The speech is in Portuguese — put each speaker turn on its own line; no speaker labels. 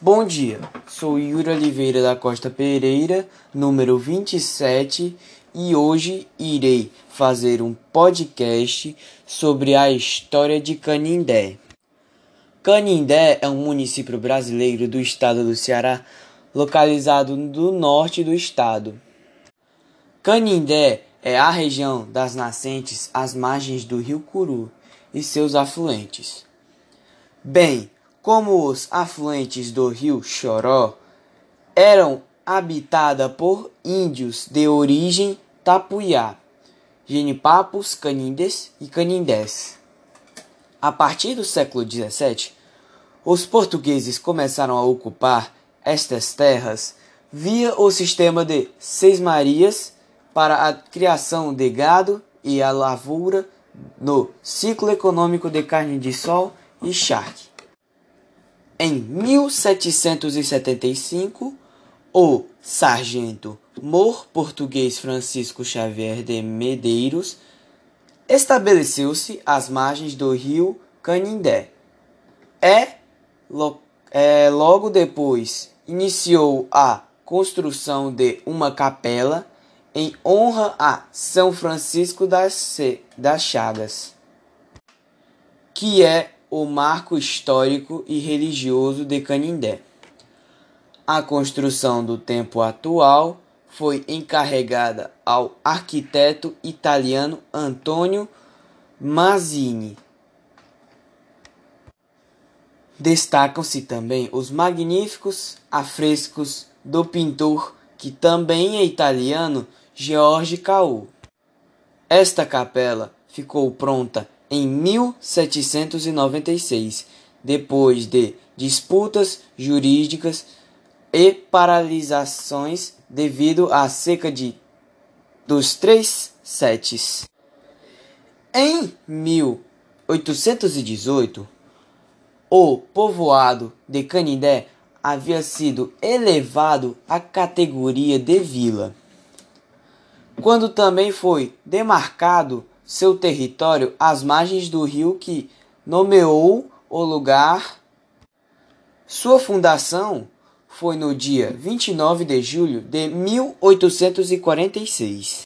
Bom dia, sou Yuri Oliveira da Costa Pereira, número 27, e hoje irei fazer um podcast sobre a história de Canindé. Canindé é um município brasileiro do estado do Ceará, localizado no norte do estado. Canindé é a região das nascentes às margens do rio Curu e seus afluentes. Bem, como os afluentes do rio Choró eram habitada por índios de origem tapuiá, genipapos, canindes e canindés. A partir do século XVII, os portugueses começaram a ocupar estas terras via o sistema de Seis Marias para a criação de gado e a lavoura no ciclo econômico de carne de sol e charque. Em 1775, o sargento mor português Francisco Xavier de Medeiros estabeleceu-se às margens do rio Canindé. É, lo, é, logo depois iniciou a construção de uma capela em honra a São Francisco das, das Chagas, que é o marco histórico e religioso de Canindé. A construção do templo atual foi encarregada ao arquiteto italiano Antonio Mazzini. Destacam-se também os magníficos afrescos do pintor, que também é italiano, George Cau. Esta capela ficou pronta em 1796, depois de disputas jurídicas e paralisações devido à seca de dos três setes. Em 1818, o povoado de Canindé havia sido elevado à categoria de vila, quando também foi demarcado seu território às margens do rio que nomeou o lugar. Sua fundação foi no dia 29 de julho de 1846.